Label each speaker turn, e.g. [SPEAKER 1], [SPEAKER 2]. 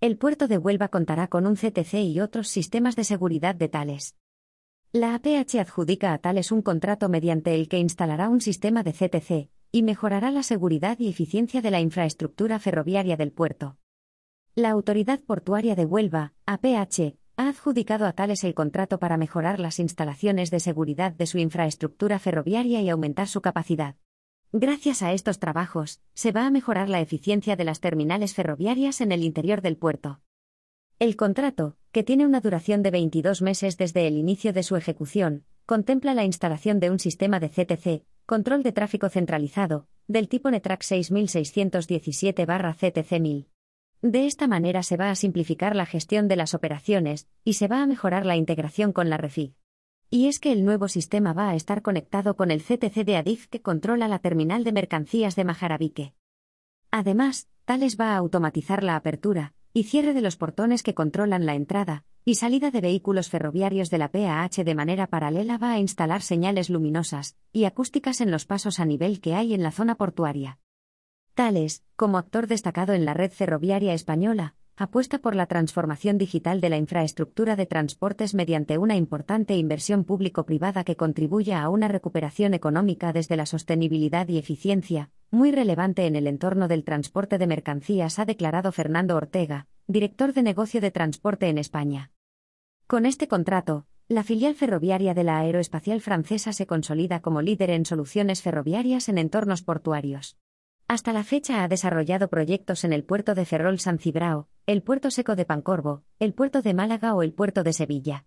[SPEAKER 1] El puerto de Huelva contará con un CTC y otros sistemas de seguridad de Tales. La APH adjudica a Tales un contrato mediante el que instalará un sistema de CTC y mejorará la seguridad y eficiencia de la infraestructura ferroviaria del puerto. La Autoridad Portuaria de Huelva, APH, ha adjudicado a Tales el contrato para mejorar las instalaciones de seguridad de su infraestructura ferroviaria y aumentar su capacidad. Gracias a estos trabajos, se va a mejorar la eficiencia de las terminales ferroviarias en el interior del puerto. El contrato, que tiene una duración de 22 meses desde el inicio de su ejecución, contempla la instalación de un sistema de CTC, control de tráfico centralizado, del tipo NETRAC 6617-CTC1000. De esta manera se va a simplificar la gestión de las operaciones y se va a mejorar la integración con la REFIG. Y es que el nuevo sistema va a estar conectado con el CTC de ADIF que controla la terminal de mercancías de Majarabique. Además, Tales va a automatizar la apertura y cierre de los portones que controlan la entrada y salida de vehículos ferroviarios de la PAH de manera paralela va a instalar señales luminosas y acústicas en los pasos a nivel que hay en la zona portuaria. Tales, como actor destacado en la red ferroviaria española, apuesta por la transformación digital de la infraestructura de transportes mediante una importante inversión público-privada que contribuya a una recuperación económica desde la sostenibilidad y eficiencia, muy relevante en el entorno del transporte de mercancías, ha declarado Fernando Ortega, director de negocio de transporte en España. Con este contrato, la filial ferroviaria de la aeroespacial francesa se consolida como líder en soluciones ferroviarias en entornos portuarios. Hasta la fecha ha desarrollado proyectos en el puerto de Ferrol San Cibrao, el puerto seco de Pancorbo, el puerto de Málaga o el puerto de Sevilla.